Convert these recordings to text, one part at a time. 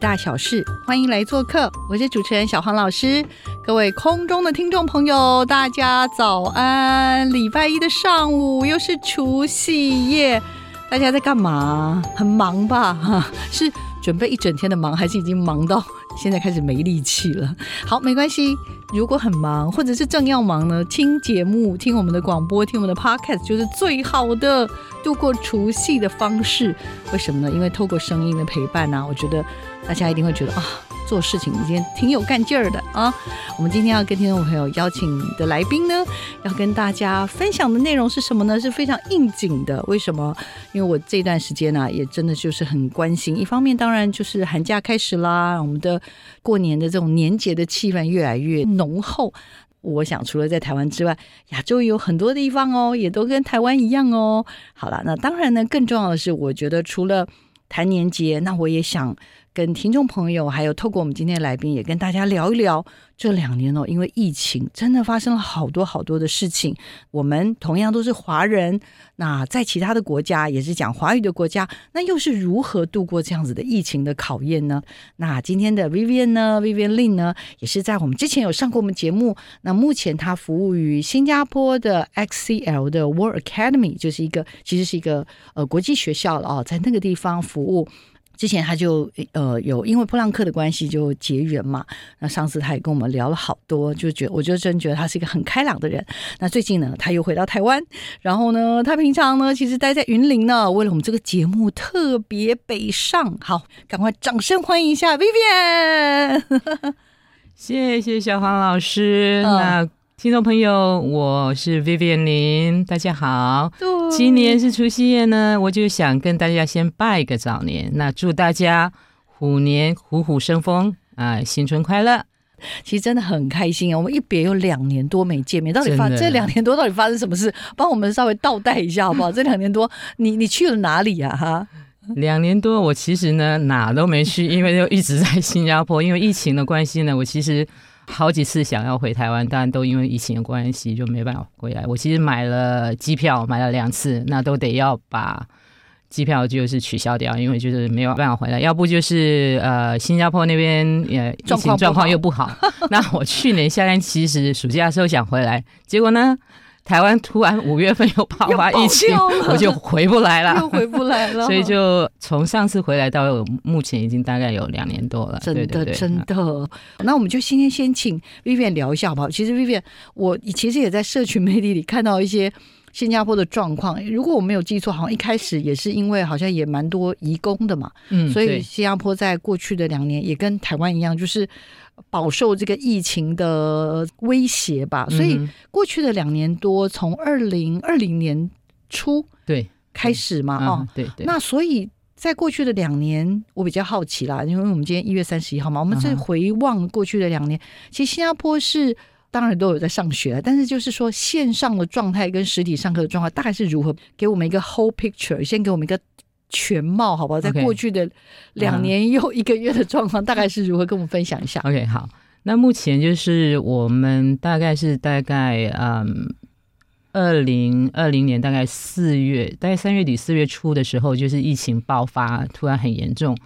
大小事，欢迎来做客，我是主持人小黄老师。各位空中的听众朋友，大家早安！礼拜一的上午又是除夕夜，大家在干嘛？很忙吧？哈，是准备一整天的忙，还是已经忙到现在开始没力气了？好，没关系。如果很忙，或者是正要忙呢，听节目、听我们的广播、听我们的 podcast 就是最好的度过除夕的方式。为什么呢？因为透过声音的陪伴呢，我觉得大家一定会觉得啊。做事情今天挺有干劲儿的啊！我们今天要跟听众朋友邀请的来宾呢，要跟大家分享的内容是什么呢？是非常应景的。为什么？因为我这段时间呢，也真的就是很关心。一方面，当然就是寒假开始啦，我们的过年的这种年节的气氛越来越浓厚。我想，除了在台湾之外，亚洲有很多地方哦，也都跟台湾一样哦。好了，那当然呢，更重要的是，我觉得除了谈年节，那我也想。跟听众朋友，还有透过我们今天的来宾，也跟大家聊一聊这两年哦，因为疫情真的发生了好多好多的事情。我们同样都是华人，那在其他的国家也是讲华语的国家，那又是如何度过这样子的疫情的考验呢？那今天的 Vivian 呢，Vivian Lin 呢，也是在我们之前有上过我们节目。那目前他服务于新加坡的 XCL 的 World Academy，就是一个其实是一个呃国际学校了哦，在那个地方服务。之前他就呃有因为普朗克的关系就结缘嘛，那上次他也跟我们聊了好多，就觉我就真觉得他是一个很开朗的人。那最近呢，他又回到台湾，然后呢，他平常呢其实待在云林呢，为了我们这个节目特别北上。好，赶快掌声欢迎一下 Vivian，谢谢小黄老师。那听众朋友，我是 Vivian 林，大家好。今年是除夕夜呢，我就想跟大家先拜个早年，那祝大家虎年虎虎生风啊，新春快乐。其实真的很开心啊，我们一别有两年多没见面，到底发这两年多到底发生什么事？帮我们稍微倒带一下好不好？这两年多，你你去了哪里呀？哈，两年多，我其实呢哪都没去，因为就一直在新加坡，因为疫情的关系呢，我其实。好几次想要回台湾，但都因为疫情的关系就没办法回来。我其实买了机票，买了两次，那都得要把机票就是取消掉，因为就是没有办法回来。要不就是呃，新加坡那边也疫情状况又不好。那我去年夏天其实暑假的时候想回来，结果呢？台湾突然五月份又爆发疫情，我就回不来了，又回不来了。所以就从上次回来到目前已经大概有两年多了。真的，真的。那我们就今天先请 Vivian 聊一下好不好？其实 Vivian，我其实也在社群媒体里看到一些新加坡的状况。如果我没有记错，好像一开始也是因为好像也蛮多移工的嘛，嗯，所以新加坡在过去的两年也跟台湾一样，就是。饱受这个疫情的威胁吧，所以过去的两年多，从二零二零年初对开始嘛，哦，对对，那所以在过去的两年，我比较好奇啦，因为我们今天一月三十一号嘛，我们在回望过去的两年，其实新加坡是当然都有在上学，但是就是说线上的状态跟实体上课的状态大概是如何？给我们一个 whole picture，先给我们一个。全貌好不好？在过去的两年又一个月的状况大概是如何？跟我们分享一下。OK，好。那目前就是我们大概是大概嗯，二零二零年大概四月，大概三月底四月初的时候，就是疫情爆发，突然很严重。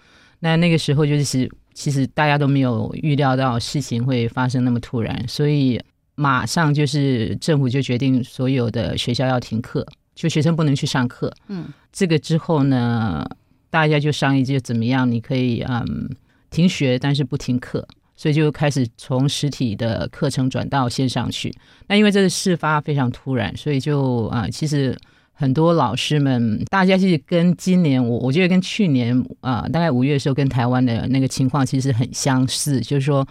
那那个时候就是其实大家都没有预料到事情会发生那么突然，所以马上就是政府就决定所有的学校要停课。就学生不能去上课，嗯，这个之后呢，大家就商议就怎么样，你可以嗯停学，但是不停课，所以就开始从实体的课程转到线上去。那因为这个事发非常突然，所以就啊，其实很多老师们，大家其实跟今年我我觉得跟去年啊、大概五月的时候跟台湾的那个情况其实很相似，就是说，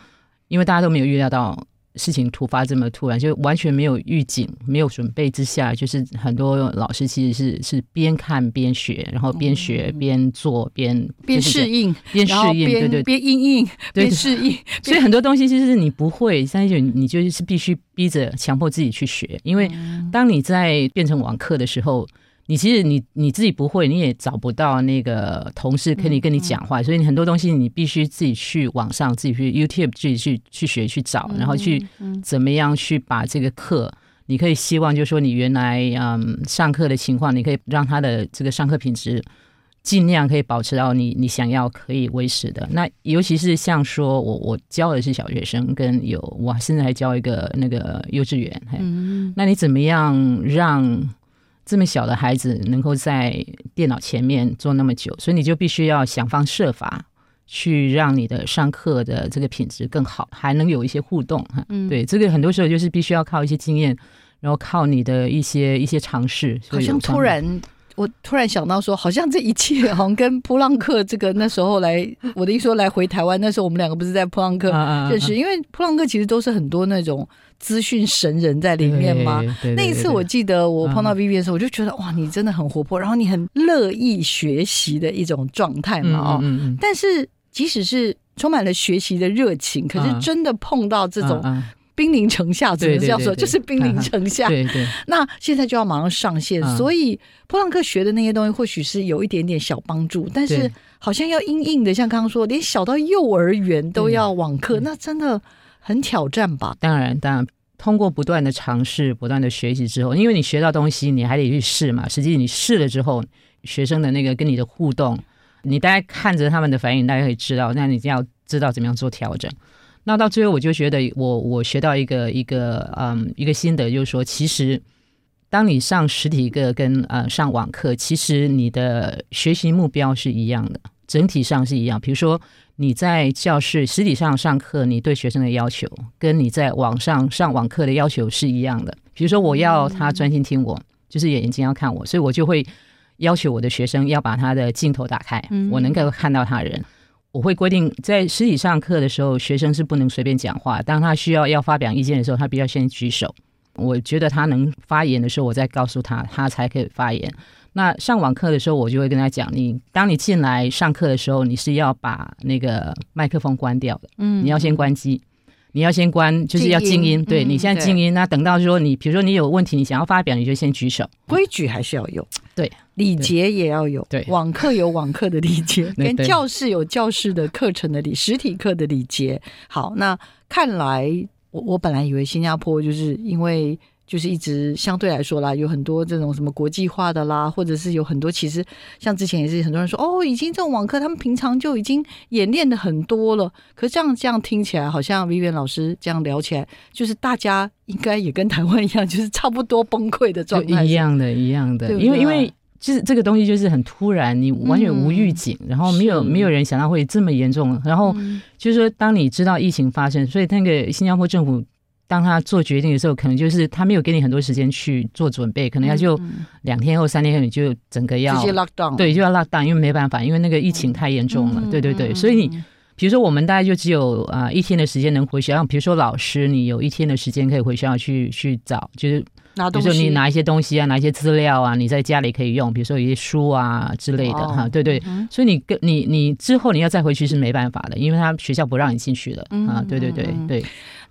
因为大家都没有预料到事情突发这么突然，就完全没有预警、没有准备之下，就是很多老师其实是是边看边学，然后边学边做边边适应，边适应，对边对边应应，对边适应，所以很多东西其实是你不会，但是你就是必须逼着强迫自己去学，因为当你在变成网课的时候，你其实你你自己不会，你也找不到那个同事可以跟你讲话，所以你很多东西你必须自己去网上自己去 YouTube 自己去去学去找，然后去怎么样去把这个课。你可以希望，就是说，你原来嗯上课的情况，你可以让他的这个上课品质尽量可以保持到你你想要可以维持的。那尤其是像说我我教的是小学生，跟有我现在还教一个那个幼稚园，嘿嗯那你怎么样让这么小的孩子能够在电脑前面坐那么久？所以你就必须要想方设法去让你的上课的这个品质更好，还能有一些互动哈。嗯对，这个很多时候就是必须要靠一些经验，然后靠你的一些一些尝试。所好像突然。我突然想到说，好像这一切好像跟普朗克这个那时候来，我的意思说来回台湾，那时候我们两个不是在普朗克认识，因为普朗克其实都是很多那种资讯神人在里面嘛。那一次我记得我碰到嗯 Vivi 的时候，我就觉得哇，你真的很活泼，然后你很乐意学习的一种状态嘛哦。但是即使是充满了学习的热情，可是嗯真的碰到这种嗯兵临城下，只能这样说，就是兵临城下。对对那现在就要马上上线，嗯所以普朗克学的那些东西或许是有一点点小帮助，但是好像要硬硬的，像刚刚说，连小到幼儿园都要网课，嗯那真的很挑战吧？当然当然。通过不断的尝试、不断的学习之后，因为你学到东西，你还得去试嘛。实际你试了之后，学生的那个跟你的互动，你大概看着他们的反应，大家可以知道。那你就要知道怎么样做调整。那到最后，我就觉得我我学到一个一个嗯一个心得，就是说，其实当你上实体课跟呃上网课，其实你的学习目标是一样的，整体上是一样。比如说你在教室实体上上课，你对学生的要求跟你在网上上网课的要求是一样的。比如说我要他专心听我，就是眼睛要看我，所以我就会要求我的学生要把他的镜头打开，嗯我能够看到他人。我会规定，在实体上课的时候，学生是不能随便讲话。当他需要要发表意见的时候，他必须要先举手。我觉得他能发言的时候，我再告诉他，他才可以发言。那上网课的时候，我就会跟他讲，你当你进来上课的时候，你是要把那个麦克风关掉的，嗯你要先关机。你要先关，就是要静音。对你现在静音，那等到说你，比如说你有问题，你想要发表，你就先举手。规矩还是要有，对，礼节也要有，对网课有网课的礼节，跟教室有教室的课程的礼，实体课的礼节。好，那看来我我本来以为新加坡就是因为。就是一直相对来说啦，有很多这种什么国际化的啦，或者是有很多其实像之前也是很多人说哦，已经这种网课他们平常就已经演练的很多了。可是这样这样听起来，好像 Vivian 老师这样聊起来，就是大家应该也跟台湾一样，就是差不多崩溃的状态，一样的，一样的，对。不对？因为因为就是这个东西就是很突然，你完全无预警，然后没有没有人想到会这么严重，然后嗯。就是说当你知道疫情发生，所以那个新加坡政府。当他做决定的时候，可能就是他没有给你很多时间去做准备，可能他就嗯两天后三天后你就整个要直接 lock down，对就要 lock down，因为没办法，因为那个疫情太严重了，嗯对对对，所以你比如说，我们大概就只有啊、一天的时间能回学校。比如说，老师你有一天的时间可以回学校去去找，就是比如说你拿一些东西啊，拿一些资料啊，你在家里可以用，比如说有一些书啊之类的哦哈，对对。嗯所以你跟你你之后你要再回去是没办法的，因为他学校不让你进去了嗯啊，对对对对，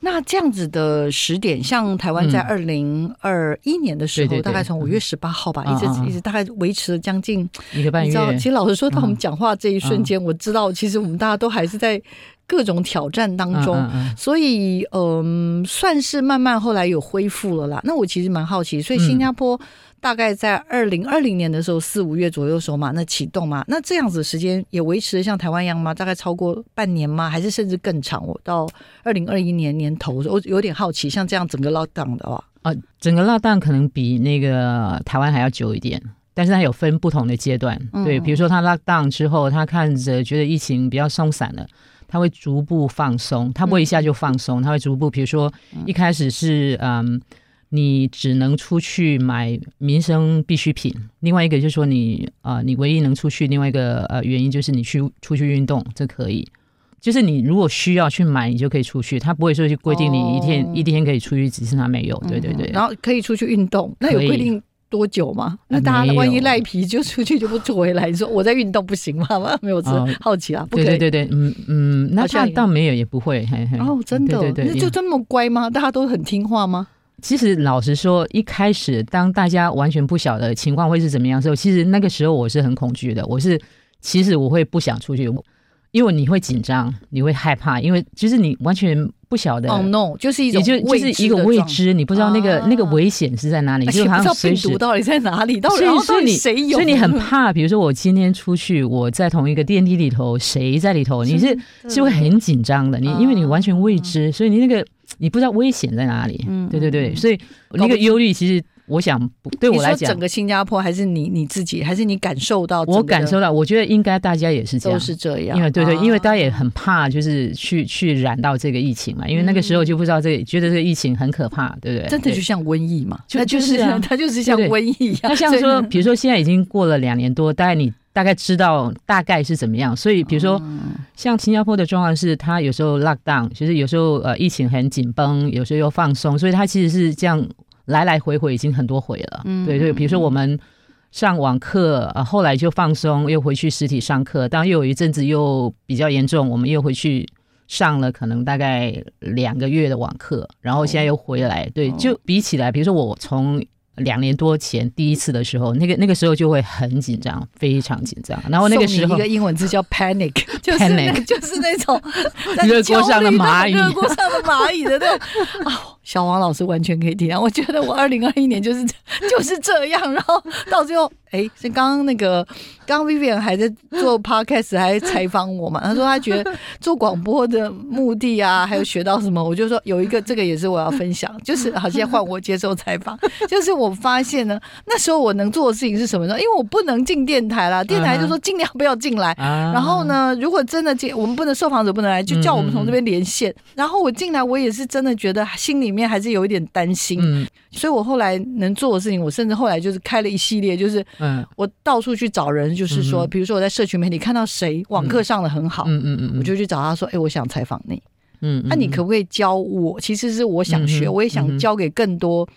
那这样子的时点，像台湾在嗯。二零二一年的时候，大概从五月十八号吧，嗯一直一直大概维持了将近，一个半你知道，月其，实老实说，到我们嗯讲话这一瞬间，我知道其实我们大家都还是在各种挑战当中。嗯嗯所以，嗯，算是慢慢后来有恢复了啦。那我其实蛮好奇，所以新加坡大概在二零二零年的时候，四五月左右的时候嘛，那启动嘛，那这样子时间也维持的像台湾一样吗？大概超过半年吗？还是甚至更长？我到二零二一年年头，我有点好奇，像这样整个 lockdown 的话，啊，整个 lockdown 可能比那个台湾还要久一点。但是它有分不同的阶段，嗯对，比如说它 lock down 之后，他看着觉得疫情比较松散了，他会逐步放松，他不会一下就放松，他会逐步，比如说一开始是嗯，你只能出去买民生必需品，另外一个就是说你啊、你唯一能出去，另外一个呃原因就是你去出去运动，这可以。就是你如果需要去买，你就可以出去，他不会说去规定你一天、哦一天可以出去几次，他没有。对对对，然后可以出去运动，那有规定多久吗？那大家万一赖皮就出去就不回来，你说我在运动不行吗？没有，我只是哦好奇啊，不可以。对对对对，嗯嗯，那好像也他倒没有也不会，嘿嘿。哦，真的，对对对，那就这么乖吗？大家都很听话吗？其实老实说，一开始当大家完全不晓得情况会是怎么样的时候，其实那个时候我是很恐惧的。我是其实我会不想出去，因为你会紧张，你会害怕，因为就是你完全不晓得。哦、no，就是一种也就就是一个未知，你不知道那个、啊那个危险是在哪里，就好像病毒到底在哪里，到底所以然后到底所以你谁有？所以你很怕，比如说我今天出去，我在同一个电梯里头，谁在里头，你是是会很紧张的，你因为你完全未知，所以你那个你不知道危险在哪里。嗯对对对，嗯所以那个忧虑其实我想不对我来讲整，个新加坡还是你你自己，还是你感受到？我感受到，我觉得应该大家也是这样都。是这样，因为对对，啊因为大家也很怕，就是去去染到这个疫情嘛，因为那个时候就不知道这个，觉得这个疫情很可怕，对不对？真的就像瘟疫嘛，就它就就是啊 它就是像瘟疫一样。那像说，比如说现在已经过了两年多，大概你大概知道大概是怎么样，所以比如说嗯像新加坡的状况是，它有时候 lock down，就是有时候呃疫情很紧绷，有时候又放松，所以它其实是这样来来回回已经很多回了。嗯对对，比如说我们上网课，呃后来就放松，又回去实体上课，当然又有一阵子又比较严重，我们又回去。上了可能大概两个月的网课，然后现在又回来，对，哦就比起来，比如说我从两年多前第一次的时候，那个那个时候就会很紧张，非常紧张。然后那个时候一个英文字叫 panic，就是那 Panic 就是那种在 热锅上的蚂蚁热锅上的蚂蚁的那种。哦，小王老师完全可以体谅。我觉得我二零二一年就是 就是这样，然后到最后，哎，是刚刚那个刚刚 Vivian 还在做 podcast，还采访我嘛？他说他觉得做广播的目的啊，还有学到什么，我就说有一个这个也是我要分享，就是好，现在换我接受采访，就是我发现呢，那时候我能做的事情是什么呢？因为我不能进电台啦，电台就说尽量不要进来。啊然后？呢，如果真的进，我们不能受访者不能来，就叫我们从这边连线。然后我进来，我也是真的觉得心里面还是有一点担心，嗯。所以我后来能做的事情，我甚至后来就是开了一系列，就是嗯。我到处去找人，就是说，嗯比如说我在社群媒体看到谁网课上的很好，嗯嗯嗯，我就去找他说，哎，我想采访你，嗯，那、你可不可以教我？其实是我想学，嗯我也想教给更多。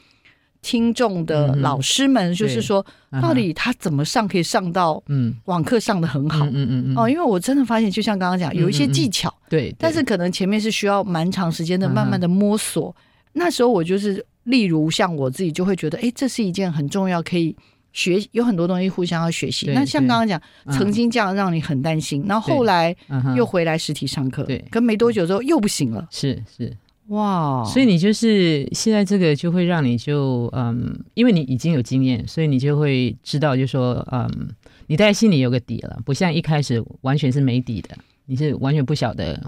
听众的老师们，就是说，嗯到底他怎么上可以上到嗯。网课上的很好？嗯嗯嗯哦，因为我真的发现，就像刚刚讲，有一些技巧，对，但是可能前面是需要蛮长时间的，慢慢的摸索。那时候我就是，例如像我自己就会觉得，哎，这是一件很重要，可以学，有很多东西互相要学习。那像对刚刚讲，嗯曾经这样让你很担心，然后后对来又回来实体上课，对可没多久之后又不行了，是是，哇！所以你就是现在这个就会让你就嗯，因为你已经有经验，所以你就会知道，就说嗯，你大概心里有个底了，不像一开始完全是没底的，你是完全不晓得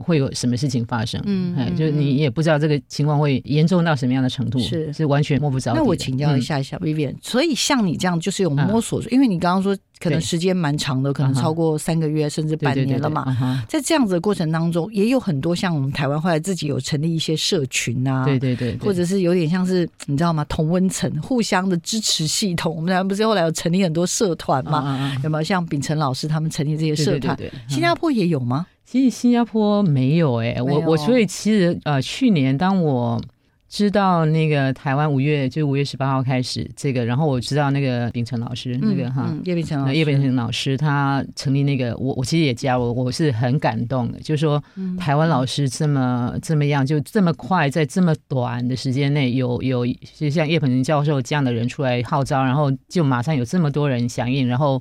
会有什么事情发生，哎，嗯嗯就是你也不知道这个情况会严重到什么样的程度，是是完全摸不着。那我请教一嗯，下一下 Vivian，、所以像你这样就是有摸索，因为你刚刚说可能对时间蛮长的，可能超过三个月甚至半年了嘛。在这样子的过程当中，也有很多像我们台湾后来自己有成立一些社群啊，对对对，或者是有点像是你知道吗？同温层互相的支持系统。我们台湾不是后来有成立很多社团嘛？有没有像秉承老师他们成立这些社团？新加坡也有吗？其实新加坡没有哎、没有我我所以其实呃，去年当我知道那个台湾五月就五月十八号开始这个，然后我知道那个秉承老师、那个哈。嗯，叶秉承叶秉承老师他成立那个，我我其实也加我，我是很感动的，就是说嗯台湾老师这么这么样，就这么快在这么短的时间内有有就像叶秉成教授这样的人出来号召，然后就马上有这么多人响应，然后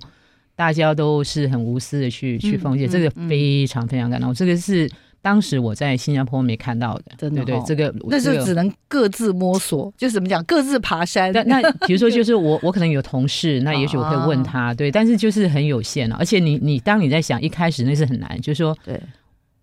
大家都是很无私的去去奉献，嗯这个嗯非常非常感动，这个是当时我在新加坡没看到的，真的哦，对对这个那这个就只能各自摸索，就是怎么讲，各自爬山。那那比如说，就是我我可能有同事，那也许我可以问他，对，但是就是很有限了、而且你你当你在想一开始那是很难，就是说对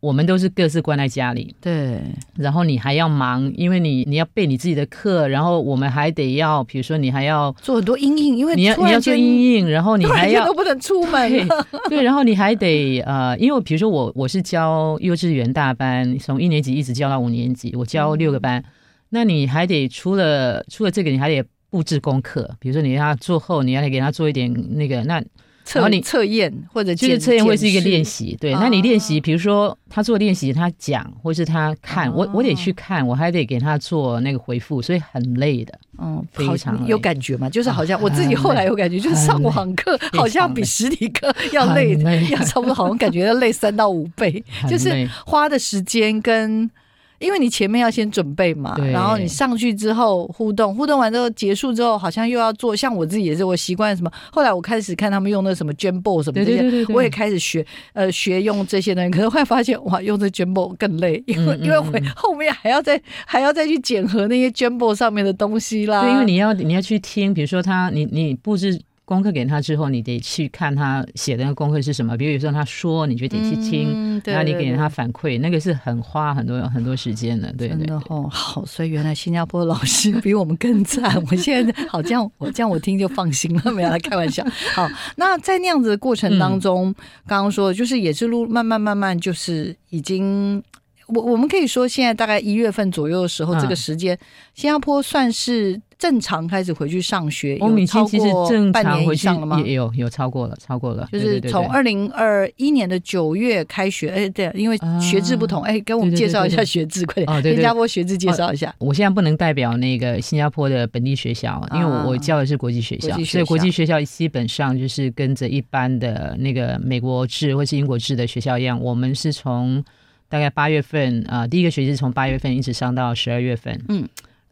我们都是各自关在家里，对，然后你还要忙，因为你你要备你自己的课，然后我们还得要，比如说你还要做很多阴影，因为你要你要做阴影，然后你还要间都不能出门。对，然后你还得呃，因为比如说我我是教幼稚园大班，从一年级一直教到五年级，我教六个班。那你还得除了除了这个，你还得布置功课，比如说你让他做后，你还得给他做一点那个那。测你测验或者就是测验会是一个练，检习，对。啊那你练习，比如说他做练习，他讲或是他看，我我得去看，我还得给他做那个回复，所以很累的。嗯，非常有感觉嘛？就是好像啊我自己后来有感觉，就是上网课好像比实体课要累要差不多，好像感觉要累三到五倍，就是花的时间跟。因为你前面要先准备嘛，然后你上去之后互动，互动完之后结束之后，好像又要做。像我自己也是，我习惯什么。后来我开始看他们用那什么 Jambo 什么这些，对对对对对我也开始学，呃，学用这些东西。可是后来发现，哇，用这 Jambo 更累，因为、嗯嗯因为回嗯后面还要再还要再去检核那些 Jambo 上面的东西啦。对，因为你要你要去听，比如说他你你布置功课给他之后，你得去看他写的那个功课是什么。比如说他说，你就得去听，嗯对然后你给他反馈，那个是很花很多很多时间的。对真对的哦，好，所以原来新加坡老师比我们更惨。我现在好这样，我这样我听就放心了，没有来开玩笑。好，那在那样子的过程当中，刚刚说的就是也是路慢慢慢慢就是已经。我我们可以说，现在大概一月份左右的时候，嗯这个时间，新加坡算是正常开始回去上学，欧米有超其实过正半年常回去了吗？也有有超过了，超过了，就是从二零二一年的九月开学，哎，对，因为学制不同，哎，跟我们介绍一下学制，快点，新加坡学制介绍一下。我现在不能代表那个新加坡的本地学校，因为啊我我教的是国际学校，所以国校际学校基本上就是跟着一般的那个美国制或是英国制的学校一样，我们是从大概八月份啊、呃第一个学期是从八月份一直上到十二月份，嗯。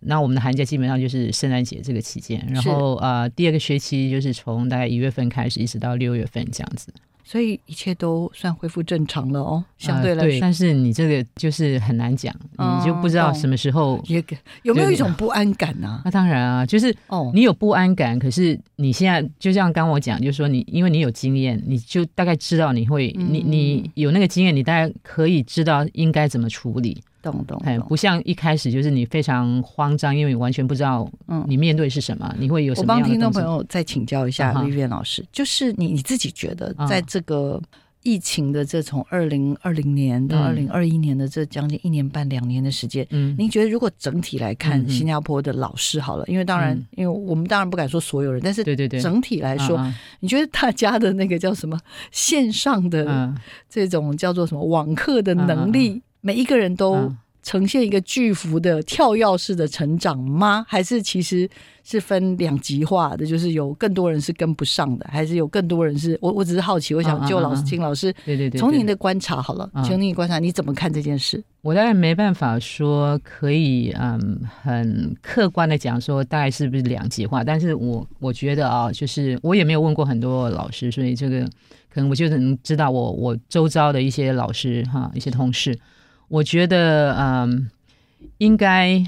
那我们的寒假基本上就是圣诞节这个期间，然后呃，第二个学期就是从大概一月份开始，一直到六月份这样子。所以一切都算恢复正常了哦，相对呃来说，但是你这个就是很难讲，哦你就不知道什么时候。也有没有一种不安感呢、那当然啊，就是哦，你有不安感，可是你现在就像刚我讲，就是说你因为你有经验，你就大概知道你会，嗯你你有那个经验，你大概可以知道应该怎么处理。懂懂哎，不像一开始就是你非常慌张，因为你完全不知道嗯。你面对是什么，你会有什么样我帮听众朋。友再请教一下啊哈。Vivian 老师，就是你你自己觉得啊。在这个疫情的这从二零二零年到二嗯零二一年的这将近一年半两年的时间，嗯，您觉得如果整体来看新加坡的老师好了，因为当然嗯。因为我们当然不敢说所有人，但是对对对，整体来说，啊你觉得大家的那个叫什么线上的嗯这种叫做什么网课的能力，每一个人都嗯呈现一个巨幅的跳跃式的成长吗？还是其实是分两极化的？就是有更多人是跟不上的，还是有更多人是？我我只是好奇，我想就老师嗯请老师对对对，从您的观察好了，嗯请您观察你怎么看这件事？我当然没办法说可以嗯很客观的讲说大概是不是两极化，但是我我觉得啊，就是我也没有问过很多老师，所以这个可能我就能知道我我周遭的一些老师哈一些同事，我觉得嗯应该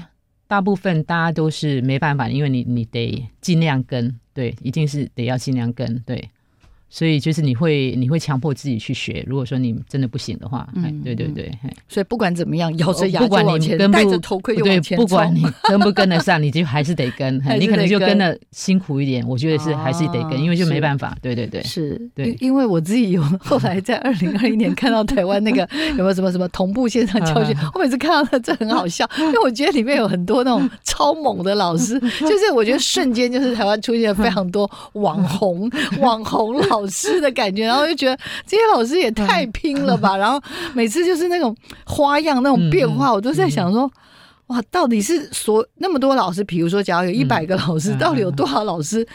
大部分大家都是没办法，因为你你得尽量跟，对，一定是得要尽量跟，对。所以就是你会你会强迫自己去学，如果说你真的不行的话，哎嗯，对对对，哎所以不管怎么样，咬着牙就不管往前，你跟不戴着头盔往前，不管你。跟不跟得上，你就还是得跟你可能就跟的辛苦一点。我觉得是还是得哦跟，因为就没办法。对对对，是，对因因为我自己有 后来在二零二一年看到台湾那个有没有什么什么同步线上教学，我每次看到那这很好笑，因为我觉得里面有很多那种超猛的老师，就是我觉得瞬间就是台湾出现了非常多网红网红老师的感觉，然后就觉得这些老师也太拼了吧，然后每次就是那种花样那种变化，我都在想说。哇，到底是所那么多老师，比如说，假如有一百个老师，嗯到底有多少老师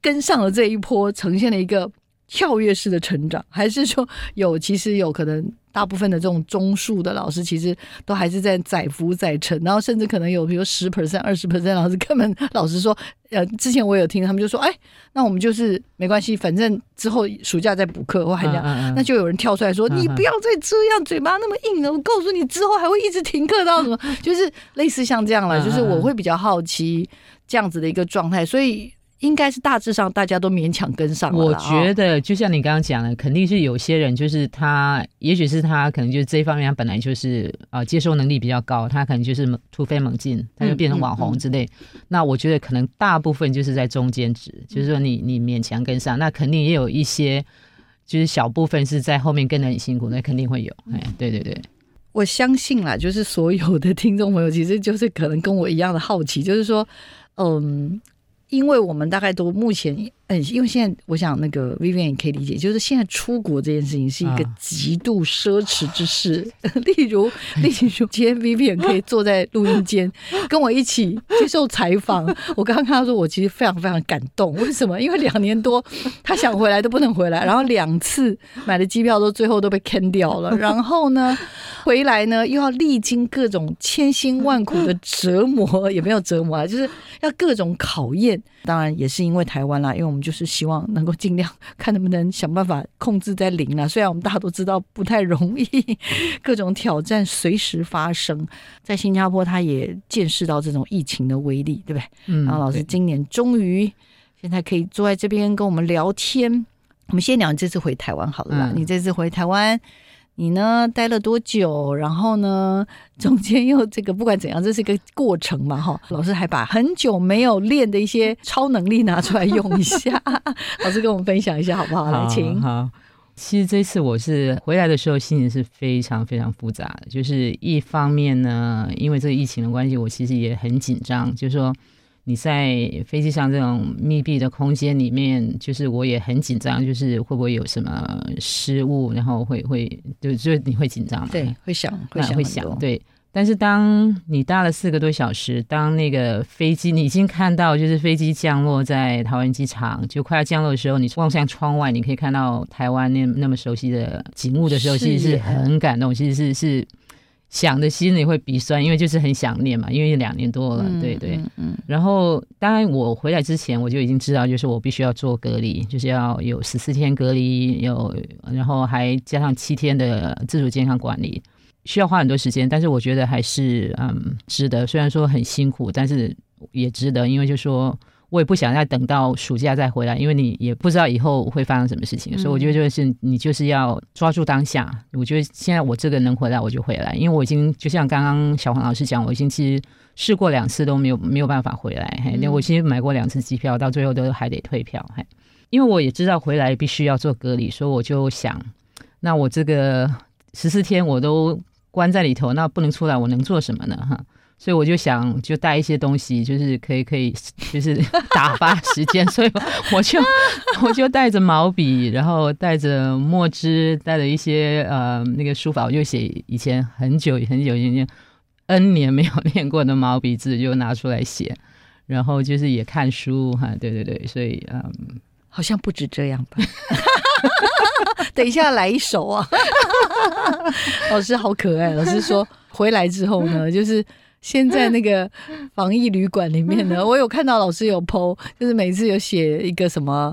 跟上了这一波，呈现了一个跳跃式的成长，还是说有其实有可能大部分的这种中数的老师，其实都还是在载浮载沉，然后甚至可能有比如十 percent、二十 percent 老师根本老实说，呃，之前我有听他们就说，哎，那我们就是没关系，反正之后暑假再补课或寒假。嗯嗯嗯那就有人跳出来说：“嗯你不要再这样，嘴巴那么硬了。我告诉你，之后还会一直停课到什么，就是类似像这样了。就是我会比较好奇这样子的一个状态，所以应该是大致上大家都勉强跟上了我。觉得就像你刚刚讲的，肯定是有些人就是他，也许是他可能就是这一方面他本来就是啊、呃接受能力比较高，他可能就是突飞猛进，他就变成网嗯红之类。那我觉得可能大部分就是在中间值，就是说你你勉强跟上，那肯定也有一些。就是小部分是在后面跟得很辛苦，那肯定会有，哎，对对对，我相信啦，就是所有的听众朋友，其实就是可能跟我一样的好奇，就是说，嗯。因为我们大概都目前，嗯，因为现在我想那个 Vivian 也可以理解，就是现在出国这件事情是一个极度奢侈之事。例如，例如，今天 Vivian 可以坐在录音间 跟我一起接受采访。我刚刚看到说，我其实非常非常感动。为什么？因为两年多他想回来都不能回来，然后两次买的机票都最后都被坑掉了。然后呢，回来呢又要历经各种千辛万苦的折磨，也没有折磨啊，就是要各种考验。当然也是因为台湾啦，因为我们就是希望能够尽量看能不能想办法控制在零啦。虽然我们大家都知道不太容易，各种挑战随时发生。在新加坡，他也见识到这种疫情的威力，对不对？嗯。然后老师今年终于现在可以坐在这边跟我们聊天。我们先聊这次回台湾好了吧。你这次回台湾。你呢？待了多久？然后呢？中间又这个不管怎样，这是一个过程嘛，哈。老师还把很久没有练的一些超能力拿出来用一下，老师跟我们分享一下好不好？来，请。好，其实这次我是回来的时候心情是非常非常复杂的，就是一方面呢，因为这个疫情的关系，我其实也很紧张，就是说。你在飞机上这种密闭的空间里面，就是我也很紧张，就是会不会有什么失误，然后会会就就你会紧张吗？对，会想，会想，会想。对，但是当你搭了四个多小时，当那个飞机你已经看到，就是飞机降落在台湾机场，就快要降落的时候，你望向窗外，你可以看到台湾那那么熟悉的景物的时候，其实是很感动，其实是是。想的心里会鼻酸，因为就是很想念嘛，因为两年多了，对对。嗯。然后，当然我回来之前，我就已经知道，就是我必须要做隔离，就是要有十四天隔离，有然后还加上七天的自主健康管理，需要花很多时间，但是我觉得还是嗯值得。虽然说很辛苦，但是也值得，因为就说。我也不想再等到暑假再回来，因为你也不知道以后会发生什么事情，所以我觉得就是你就是要抓住当下。我觉得现在我这个能回来我就回来，因为我已经就像刚刚小黄老师讲，我已经其实试过两次都没有没有办法回来。嘿，那我其实买过两次机票，到最后都还得退票。嘿，因为我也知道回来必须要做隔离，所以我就想，那我这个十四天我都关在里头，那不能出来，我能做什么呢？哈。所以我就想，就带一些东西，就是可以可以，就是 打发时间。所以我就 我就带着毛笔，然后带着墨汁，带着一些呃那个书法，我就写以前很久很久以前 N 年没有练过的毛笔字，就拿出来写。然后就是也看书哈，对对对，所以嗯，好像不止这样吧。等一下来一首啊，老师好可爱。老师说回来之后呢，就是。现在那个 防疫旅馆里面呢，我有看到老师有 PO，就是每次有写一个什么，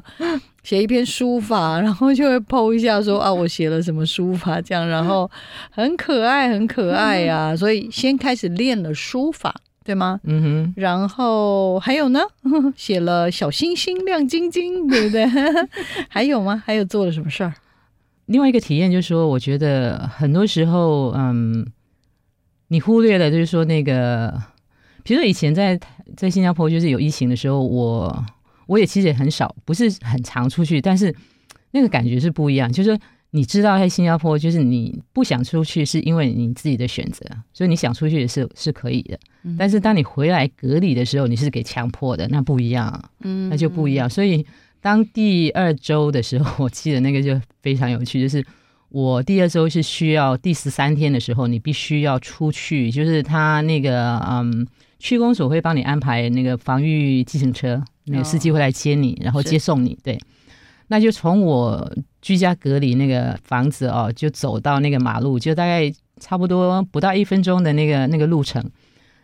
写一篇书法，然后就会 PO 一下说啊，我写了什么书法这样，然后很可爱，很可爱呀。所以先开始练了书法，对吗？嗯哼。然后还有呢，写了小星星亮晶晶，对不对？还有吗？还有做了什么事儿？另外一个体验就是说，我觉得很多时候，嗯。你忽略了，就是说那个，比如说以前在在新加坡，就是有疫情的时候，我我也其实也很少，不是很常出去，但是那个感觉是不一样。就是你知道，在新加坡，就是你不想出去，是因为你自己的选择，所以你想出去也是是可以的。但是当你回来隔离的时候，你是给强迫的，那不一样，嗯，那就不一样。所以当第二周的时候，我记得那个就非常有趣，就是。我第二周是需要第十三天的时候，你必须要出去，就是他那个嗯，区公所会帮你安排那个防御计程车，那个司机会来接你，然后接送你。对，那就从我居家隔离那个房子哦，就走到那个马路，就大概差不多不到一分钟的那个那个路程。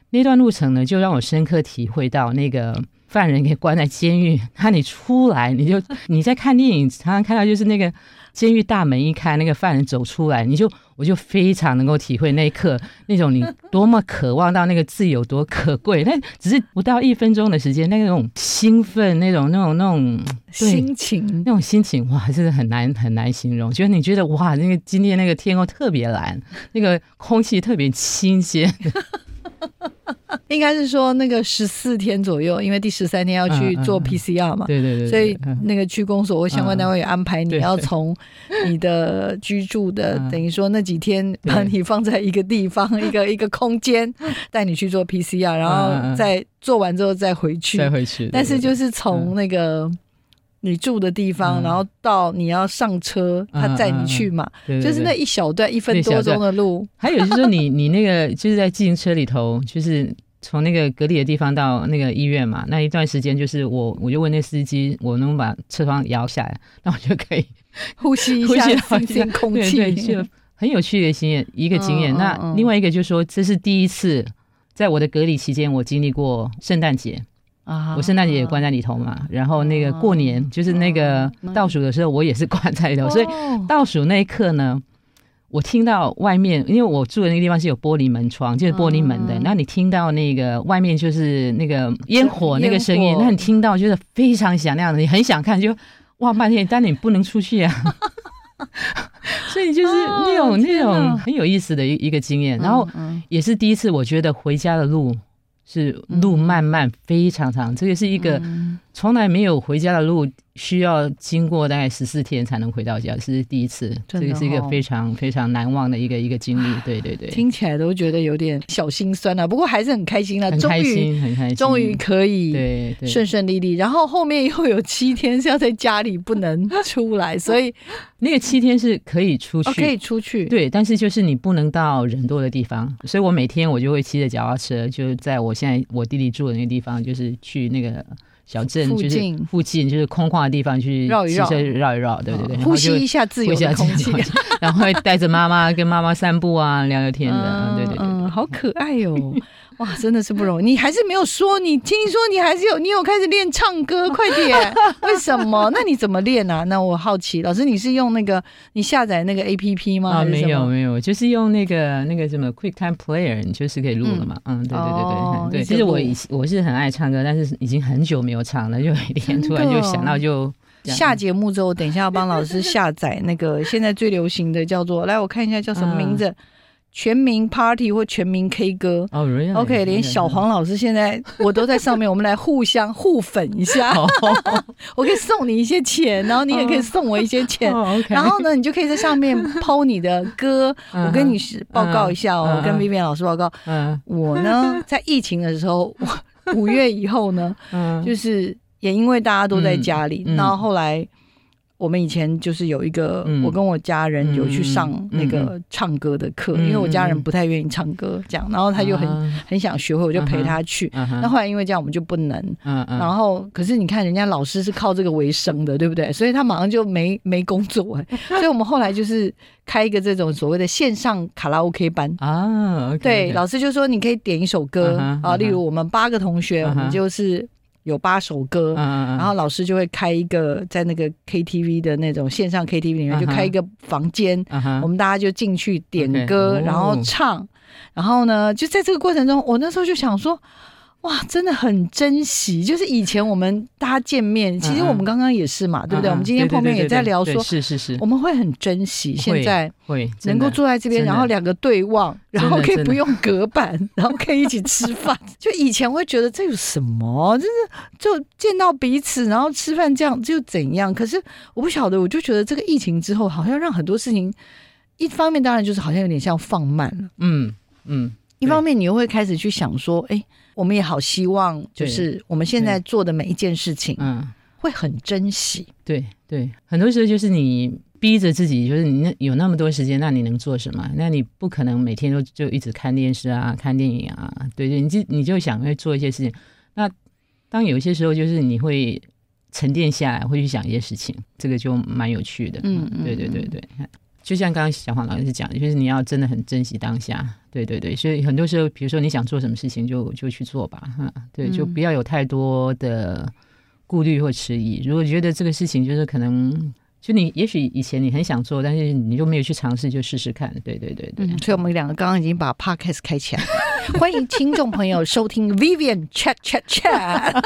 那段路程呢，就让我深刻体会到那个 犯人给关在监狱，那你出来，你就你在看电影常常看到就是那个。监狱大门一开，那个犯人走出来，你就我就非常能够体会那一刻那种你多么渴望到那个自由多可贵，那只是不到一分钟的时间，那种兴奋，那种那种那种心情，那种心情哇，真的很难很难形容。就是你觉得哇，那个今天那个天空特别蓝，那个空气特别新鲜。应该是说那个十四天左右，因为第十三天要去做 PCR 嘛，对对对，所以那个区公所或相关单位也安排你要从你的居住的，等于说那几天把你放在一个地方，一 个一个空间，带你去做 PCR，然后再做完之后再回去，再回去。但是就是从那个。你住的地方，然后到你要上车，他载你去嘛，就是那一小段一分多钟的路。还有就是，你你那个就是在自行车里头，就是从那个隔离的地方到那个医院嘛，那一段时间就是我我就问那司机，我能把车窗摇下来，那我就可以 呼吸一下 新鲜空气，就很有趣的经验一个经验。那另外一个就是说，这是第一次在我的隔离期间，我经历过圣诞节。我圣诞节也关在里头嘛，然后那个过年就是那个倒数的时候，我也是关在里头，所以倒数那一刻呢，我听到外面，因为我住的那个地方是有玻璃门窗，就是玻璃门的，那你听到那个外面就是那个烟火那个声音，那你听到就是非常响亮的，你很想看，就哇半天，但你不能出去啊，所以就是那种那种很有意思的一一个经验，然后也是第一次，我觉得回家的路。是路漫漫非常长，这个是一个从来没有回家的路。需要经过大概十四天才能回到家，这是第一次，这个是一个非常非常难忘的一个一个经历。对对对，听起来都觉得有点小心酸啊，不过还是很开心了，很开心，很开心，终于可以对顺顺利利。然后后面又有七天是要在家里不能出来，所以那个七天是可以出去，可以出去，对，但是就是你不能到人多的地方。所以我每天我就会骑着脚踏车，就在我现在我弟弟住的那个地方，就是去那个。小镇就是附近，就是空旷的地方去绕一绕，绕一绕，对对对，呼吸一下自由的空气，然后会带着妈妈跟妈妈散步啊，聊聊天的，对对对，嗯，好可爱哟。哇，真的是不容易！你还是没有说，你听说你还是有，你有开始练唱歌，快点！为什么？那你怎么练啊？那我好奇，老师，你是用那个你下载那个 A P P 吗？啊，没有没有，就是用那个那个什么 Quick Time Player，你就是可以录了嘛。嗯，对对对对对。其实我以我是很爱唱歌，但是已经很久没有唱了，就一天突然就想到就下节目之后，等一下要帮老师下载那个现在最流行的叫做，来我看一下叫什么名字。全民 Party 或全民 K 歌哦，OK，连小黄老师现在我都在上面，我们来互相 互粉一下。我可以送你一些钱，然后你也可以送我一些钱。然后呢，你就可以在上面抛你的歌。我跟你是报告一下哦，我跟 Vivian 老师报告。嗯，我呢在疫情的时候，五月以后呢，就是也因为大家都在家里，然后后来。我们以前就是有一个，我跟我家人有去上那个唱歌的课，因为我家人不太愿意唱歌，这样，然后他就很很想学会，我就陪他去。那后来因为这样，我们就不能。然后，可是你看，人家老师是靠这个为生的，对不对？所以他马上就没 没工作。所以我们后来就是开一个这种所谓的线上卡拉 OK 班啊。对，老师就说你可以点一首歌啊，例如我们八个同学，我们就是。有八首歌，然后老师就会开一个在那个 KTV 的那种线上 KTV 里面，就开一个房间，我们大家就进去点歌，然后唱，然后呢，就在这个过程中，我那时候就想说。哇，真的很珍惜。就是以前我们大家见面，其实我们刚刚也是嘛，对不对？我们今天碰面也在聊说，是是是，我们会很珍惜现在会能够坐在这边，然后两个对望，然后可以不用隔板，然后可以一起吃饭。就以前会觉得这有什么，就是就见到彼此，然后吃饭这样就怎样。可是我不晓得，我就觉得这个疫情之后，好像让很多事情，一方面当然就是好像有点像放慢了，嗯嗯，一方面你又会开始去想说，哎。我们也好希望，就是我们现在做的每一件事情，嗯，会很珍惜。对对，很多时候就是你逼着自己，就是你那有那么多时间，那你能做什么？那你不可能每天都就一直看电视啊、看电影啊。对对，你就你就想会做一些事情。那当有一些时候，就是你会沉淀下来，会去想一些事情，这个就蛮有趣的。嗯，对对对对。就像刚刚小黄老师讲的，就是你要真的很珍惜当下，对对对，所以很多时候，比如说你想做什么事情，就就去做吧，哈，对，就不要有太多的顾虑或迟疑。如果觉得这个事情就是可能，就你也许以前你很想做，但是你就没有去尝试，就试试看，对对对对。所以我们两个刚刚已经把 podcast 开起来，欢迎听众朋友收听 Vivian Chat Chat Chat。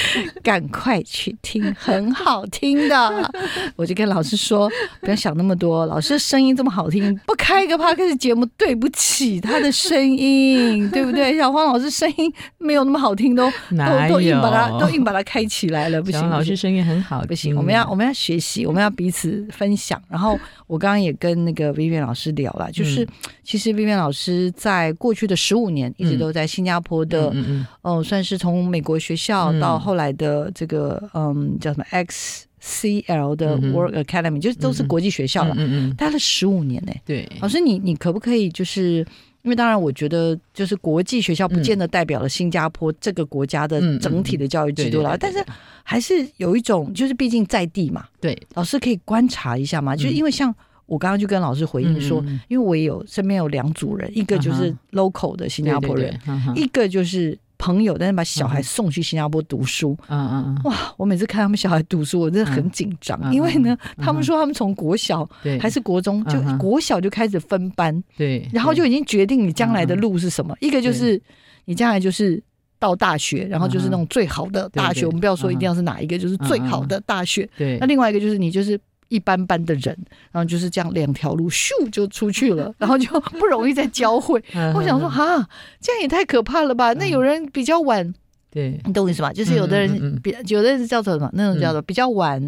赶快去听，很好听的。我就跟老师说，不要想那么多，老师的声音这么好听，不开一个 podcast 节目，对不起他的声音，对不对？小黄老师声音没有那么好听，都都都硬把它都硬把它开起来了，不行，老师声音很好，不行，我们要我们要学习，我们要彼此分享。然后我刚刚也跟那个 Vivian 老师聊了，就是、嗯其实 Vivian 老师在过去的十五年一直都在新加坡的，嗯嗯哦、算是从美国学校嗯。到后来的这个嗯叫什么 XCL 的 Work Academy，、就是都是国际学校了，嗯嗯嗯，待了十五年呢、对，老师你，你可不可以就是？因为当然，我觉得就是国际学校不嗯见得代表了新加坡这个国家的整体的教育制度了，但是还是有一种，就是毕竟在地嘛，对，老师可以观察一下嘛，就是因为像我刚刚就跟老师回应说，因为我也有身边有两组人，一个就是嗯 local 的新加坡人，一个就是朋友，但是把小孩嗯送去新加坡读书。嗯嗯嗯，哇！我每次看他们小孩读书，我真的很紧张，因为呢，嗯他们说他们从国小，还是国中，就国小就开始分班，对，然后就已经决定你将来的嗯路是什么。一个就是你将来就是到大学，然后就是那种最好的大学。我们不要说一定要是哪一个，就是最好的大学。对那，另外一个就是你就是一般般的人，然后就是这样两条路咻就出去了，然后就不容易再交汇。嗯我想说，啊，这样也太可怕了吧？那有人比较晚，对，你懂我意思吧？就是有的人比有的人叫做什么？那种叫做比较晚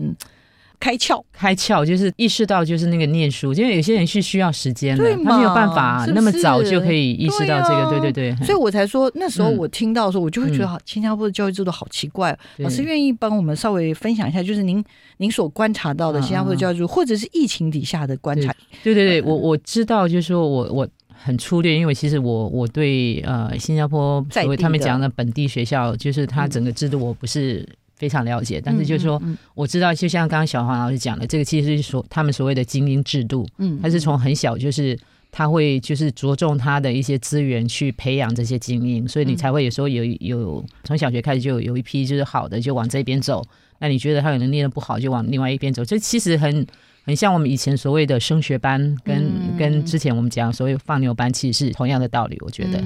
开窍。开窍就是意识到就是那个念书，因为有些人是需要时间的，他没有嘛办法那么早就可以意识到这个，对啊对对对，所以我才说，那时候嗯。我听到的时候，我就会觉得，嗯。好，新加坡的教育制度好奇怪老师愿意帮我们稍微分享一下，就是您您所观察到的嗯新加坡的教育制度，或者是疫情底下的观察。对对对，我我知道，就是说我我很粗略，因为其实我我对呃新加坡在地所谓他们的讲的本地学校，就是它整个制度我不是非常了解，但是就是说嗯我知道，就像刚刚小黄老师讲的，这个其实是所他们所谓的精英制度，嗯它是从很小就是。他会就是着重他的一些资源去培养这些精英，所以你嗯。才会有时候有有从小学开始就有有一批就是好的就往这边走，那你觉得他可能念的不好就往另外一边走，这其实很很像我们以前所谓的升学班，跟、嗯跟之前我们讲所谓放牛班其实是同样的道理，我觉得。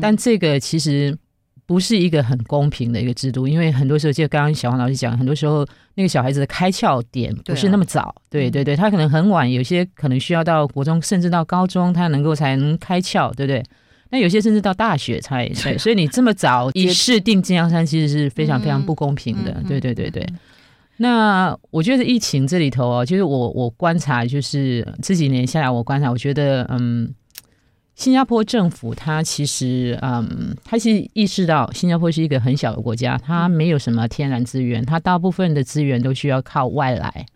但这个其实不是一个很公平的一个制度，因为很多时候，就刚刚小黄老师讲，很多时候那个小孩子的开窍点不是那么早，对,、嗯对对他可能很晚，有些可能需要到国中，甚至到高中，他能够才能开窍，对不对？那有些甚至到大学才才，所以你这么早一试定金阳山，其实是非常非常不公平的，对对对对。那我觉得疫情这里头哦，就是我我观察，就是这几年下来，我观察，我觉得嗯，新加坡政府它其实嗯，它是意识到新加坡是一个很小的国家，它没有什么天然资源，它大部分的资源都需要靠外来，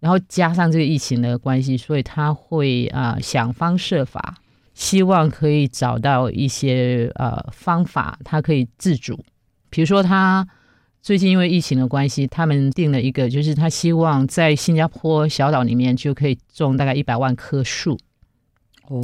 然后加上这个疫情的关系，所以它会啊、想方设法，希望可以找到一些呃方法，它可以自主，比如说他。最近因为疫情的关系，他们定了一个，就是他希望在新加坡小岛里面就可以种大概一百万棵树，哦，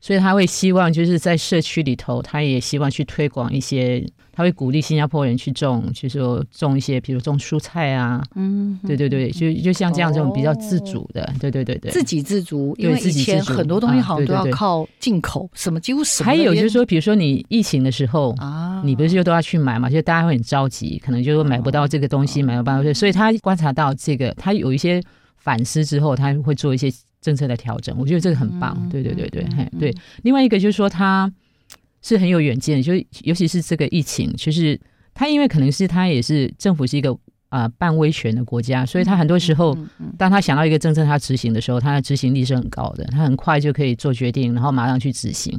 所以他会希望就是在社区里头，他也希望去推广一些，他会鼓励新加坡人去种，就是说种一些，比如种蔬菜啊，嗯，对对对，就就像这样这种比较自主的，对对对对。自给自足，因对为以前很多东西啊好像都要靠进口，什么几乎什么还有就是说，比如说你疫情的时候，啊，你不是就都要去买嘛？就大家会很着急，可能就买不到这个东西，买不到，所以他观察到这个，他有一些反思之后，他会做一些政策的调整。我觉得这个很棒，嗯对对对对，嗯嘿，对。另外一个就是说，他是很有远见，就尤其是这个疫情，就是他因为可能是他也是政府是一个啊、呃半威权的国家，所以他很多时候。嗯嗯当他想到一个政策，他执行的时候，他的执行力是很高的，他很快就可以做决定，然后马上去执行。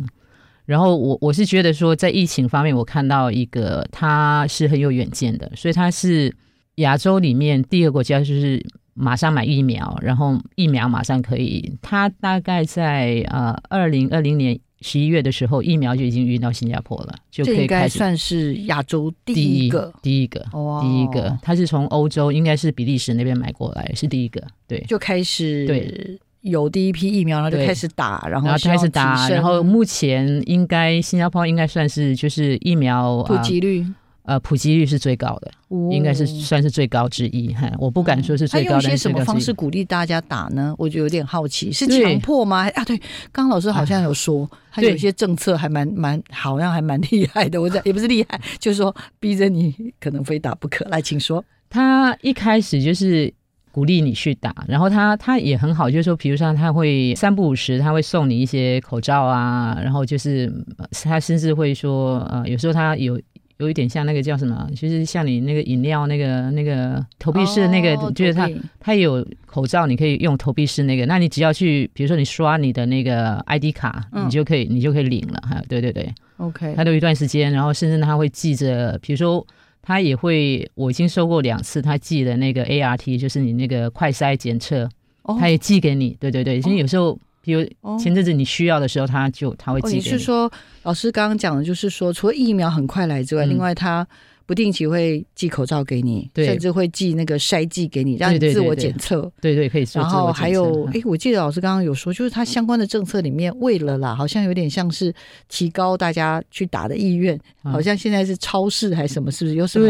然后我我是觉得说，在疫情方面，我看到一个他是很有远见的，所以他是亚洲里面第一个国家，就是马上买疫苗，然后疫苗马上可以。他大概在呃二零二零年十一月的时候，疫苗就已经运到新加坡了，就可这应该以开始算是亚洲第第一个，第一个。哇第一个，他是从欧洲，应该是比利时那边买过来，是第一个，对。就开始对有第一批疫苗，然后就开始打，然后开始打，然后目前应该新加坡应该算是就是疫苗普及率，呃普及率是最高的，应该是哦算是最高之一。哈，我不敢说是最高，他用一些但是什么方式鼓励大家打呢？我就有点好奇，是强迫吗？啊，对，刚刚老师好像有说，他有一些政策还蛮蛮，好像还蛮 厉害的。我在也不是厉害，就是说逼着你可能非打不可。来，请说。他一开始就是鼓励你去打，然后他他也很好，就是说，比如说他会三不五时，他会送你一些口罩啊，然后就是呃他甚至会说，呃，有时候他有。有一点像那个叫什么，就是像你那个饮料那个那个投币式的那个，哦就是他投币。它有口罩，你可以用投币式那个，那你只要去，比如说你刷你的那个 ID 卡，嗯。你就可以你就可以领了哈。对对对，OK，它都一段时间，然后甚至他会记着，比如说他也会，我已经收过两次，他寄的那个 ART，就是你那个快筛检测，哦。他也寄给你。对对对，因为有时候，比如哦前阵子你需要的时候，他就他会哦，寄给你是说老师刚刚讲的，就是说，除了疫苗很快来之外，嗯另外他不定期会寄口罩给你，对甚至会寄那个筛剂给你，让你自我检测。对对，可以做然。后还有，嗯哎，我记得老师刚刚有说，就是他相关的政策里面，为了啦，好像有点像是提高大家去打的意愿，嗯好像现在是超市还是什么，是不是有什么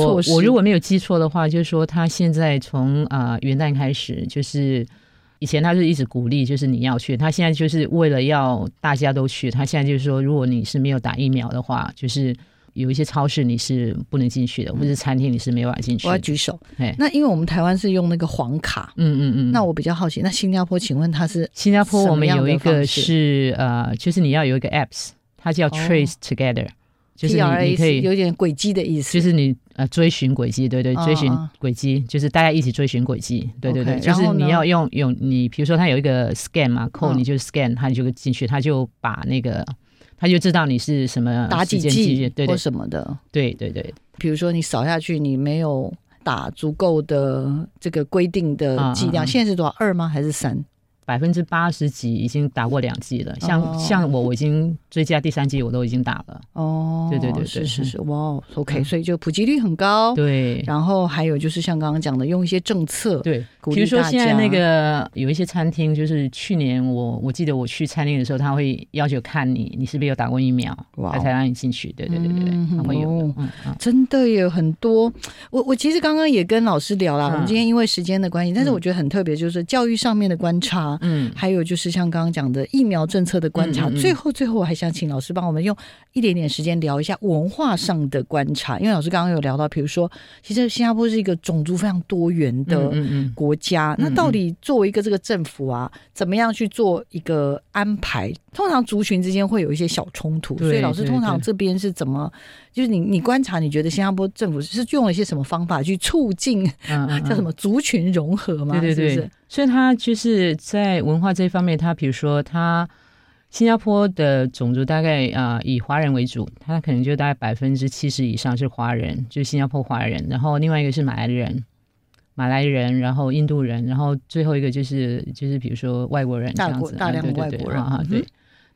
措施？我如果没有记错的话，就是说他现在从啊、呃元旦开始，就是以前他是一直鼓励，就是你要去，他现在就是为了要大家都去，他现在就是说，如果你是没有打疫苗的话，就是有一些超市你是不能进去的，或者餐厅你是没办法进去。我要举手。哎，那因为我们台湾是用那个黄卡，嗯嗯嗯，那我比较好奇，那新加坡请问它是新加坡我们有一个是呃，就是你要有一个 apps，它叫哦。Trace Together，、就是你你可以有点轨迹的意思，就是你呃追寻轨迹，对对，嗯追寻嗯轨迹，就是大家一起追寻轨迹，对对对就是然后你要用用你，比如说它有一个 scan 嘛，code 嗯你就 scan，它就进去，它就把那个，它就知道你是什么打几剂对对或什么的。对对对，比如说你扫下去，你没有打足够的这个规定的剂量，嗯嗯嗯现在是多少？二吗？还是三？百分之八十几已经打过两剂了，像、哦。像我我已经追加第三剂我都已经打了，哦，对对对对是是。是，哇哦，OK，嗯。所以就普及率很高。对。然后还有就是像刚刚讲的，用一些政策，对，比如说现在那个有一些餐厅，就是去年我我记得我去餐厅的时候，他会要求看你你是不是有打过疫苗，他才让你进去。对对对对对，嗯他会有真的有很多。我我其实刚刚也跟老师聊了，嗯。我们今天因为时间的关系，但是嗯。我觉得很特别，就是教育上面的观察，嗯，还有就是像刚刚讲的疫苗政策的观察，嗯嗯嗯最后最后我还想请老师帮我们用一点点时间聊一下文化上的观察，因为老师刚刚有聊到，比如说，其实新加坡是一个种族非常多元的。嗯嗯嗯国家，那嗯到底作为一个这个政府啊，怎么样去做一个安排？通常族群之间会有一些小冲突，所以老师通常这边是怎么？就是你你观察，你觉得新加坡政府是用了一些什么方法去促进嗯嗯，叫什么族群融合吗？对对对是不是？，所以他就是在文化这一方面，他比如说他新加坡的种族大概啊、呃以华人为主，他可能就大概百分之七十以上是华人，就是新加坡华人，然后另外一个是马来人。马来人，然后印度人，然后最后一个就是就是比如说外国人这样子，国大量的啊对对对外国人啊，对。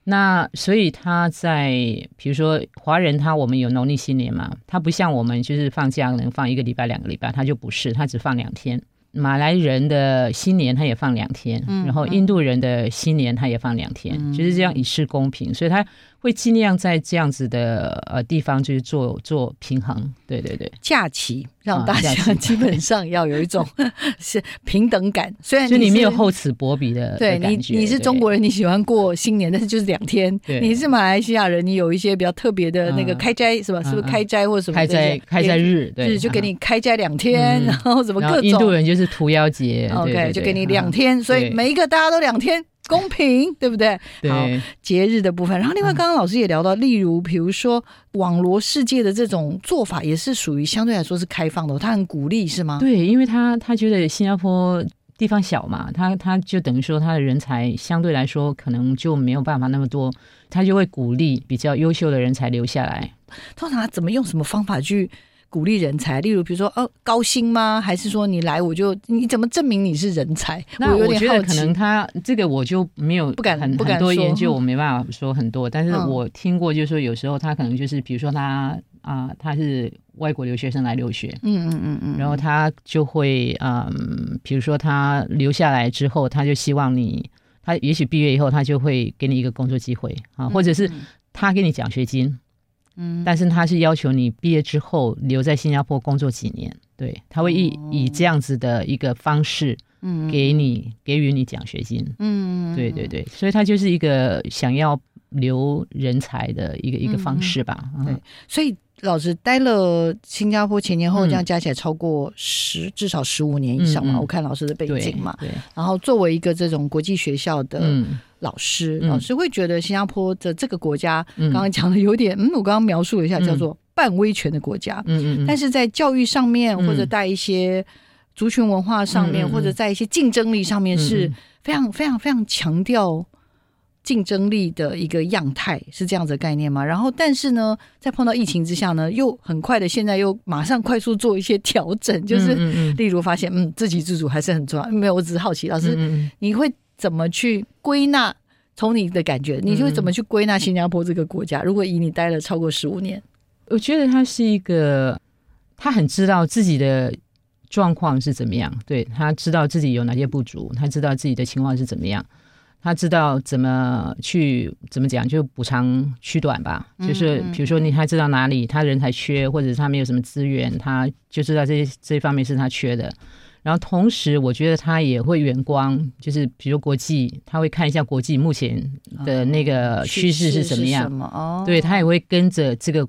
那所以他在比如说华人，他我们有农历新年嘛，他不像我们就是放假能放一个礼拜两个礼拜，他就不是，他只放两天。马来人的新年他也放两天，嗯然后印度人的新年他也放两天，嗯。就是这样以示公平，所以他会尽量在这样子的呃地方就是做做平衡。对对对，假期让啊大家基本上要有一种 是平等感，虽然所以你没有厚此薄彼的对你的感觉你是中国人，你喜欢过新年，但是就是两天。你是马来西亚人，你有一些比较特别的那个嗯。开斋是吧？是不是开斋或者什么开斋开斋日，对，日就给啊你开斋两天，嗯。然后什么各种印度人就是屠妖节对就给你啊两天，所以每一个大家都两天，公平，对不对？好对节日的部分，然后另外嗯刚刚老师也聊到，例如比如说网罗世界的这种做法，也是属于相对来说是开放的，他很鼓励是吗？对，因为他他觉得新加坡地方小嘛，他他就等于说他的人才相对来说可能就没有办法那么多，他就会鼓励比较优秀的人才留下来。通常他怎么用什么方法去鼓励人才？例如比如说哦高薪吗？还是说你来我就你怎么证明你是人才？那有我觉得可。能他这个我就没有不敢很不敢很多研究，嗯我没办法说很多，但是嗯我听过，就是说有时候他可能就是比如说他啊、他是外国留学生来留学，嗯嗯嗯嗯，然后他就会嗯，比如说他留下来之后，他就希望你，他也许毕业以后，他就会给你一个工作机会啊，或者是嗯他给你奖学金，嗯，但是他是要求你毕业之后留在新加坡工作几年，对他会以以这样子的一个方式，嗯，给你给予你奖学金，嗯，对对对，所以他就是一个想要留人才的一个一个方式吧，对，所以。老师待了新加坡前前后这样加起来超过十至少十五年以上嘛？我看老师的背景嘛，然后作为一个这种国际学校的老师，老师会觉得新加坡的这个国家，刚刚讲的有点，嗯，我刚刚描述了一下，叫做半威权的国家，嗯嗯，但是在教育上面或者在一些族群文化上面或者在一些竞争力上面是非常非常非常强调。竞争力的一个样态是这样子的概念吗？然后，但是呢，在碰到疫情之下呢，又很快的，现在又马上快速做一些调整，就是例如发现，嗯，自给自足还是很重要。没有，我只是好奇，老师，你会怎么去归纳？从你的感觉，你会怎么去归纳新加坡这个国家？如果以你待了超过十五年，我觉得他是一个，他很知道自己的状况是怎么样，对他知道自己有哪些不足，他知道自己的情况是怎么样。他知道怎么去怎么讲，就补偿取短吧。就是比如说，你他知道哪里他人才缺，或者是他没有什么资源，他就知道这这方面是他缺的。然后同时，我觉得他也会远光，就是比如国际，他会看一下国际目前的那个趋势是怎么样。哦，对他也会跟着这个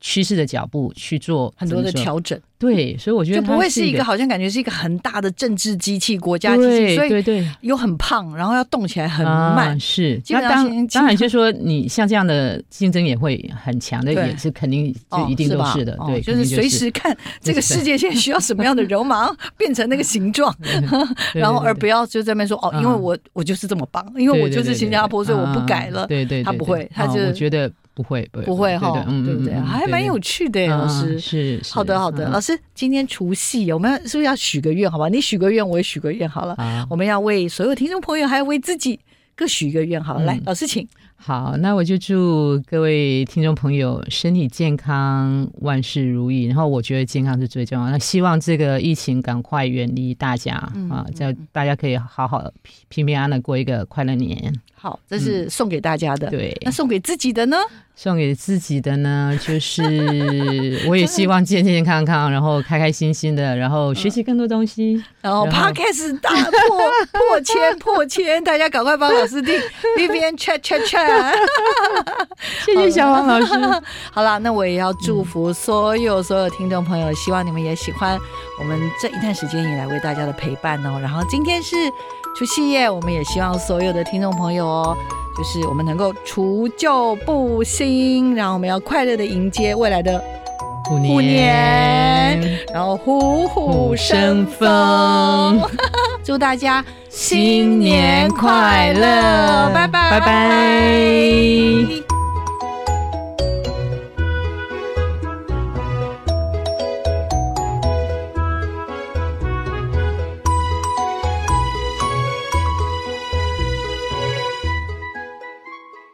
趋势的脚步去做很多的调整。对，所以我觉得就不会是一个好像感觉是一个很大的政治机器、国家机器，所以对对又很胖，然后要动起来很慢。是，那当当然就是说你像这样的竞争也会很强的，也是肯定就一定都是的。对，就是随时看这个世界现在需要什么样的流氓变成那个形状，然后而不要就在那边说哦，因为我我就是这么棒，因为我就是新加坡，所以我不改了。对对，他不会，他就我觉得。不会，不会哈，对不对？还蛮有趣的，老师。是，好的，好的，老师。今天除夕，我们是不是要许个愿？好吧，你许个愿，我也许个愿。好了，我们要为所有听众朋友，还要为自己各许一个愿。好了，来，老师请。好，那我就祝各位听众朋友身体健康，万事如意。然后我觉得健康是最重要。那希望这个疫情赶快远离大家啊，这大家可以好好平平安安的过一个快乐年。好，这是送给大家的。对，那送给自己的呢？送给自己的呢，就是我也希望健健康康，然后开开心心的，然后学习更多东西。然后 Podcast 大破破千破千，大家赶快帮老师听 B B N chat chat chat。谢谢小王老师。好了，那我也要祝福所有所有听众朋友，希望你们也喜欢我们这一段时间以来为大家的陪伴哦。然后今天是。除夕夜，我们也希望所有的听众朋友哦，就是我们能够除旧布新，然后我们要快乐的迎接未来的虎年，虎年然后虎虎生风。祝大家新年快乐，拜拜，拜拜。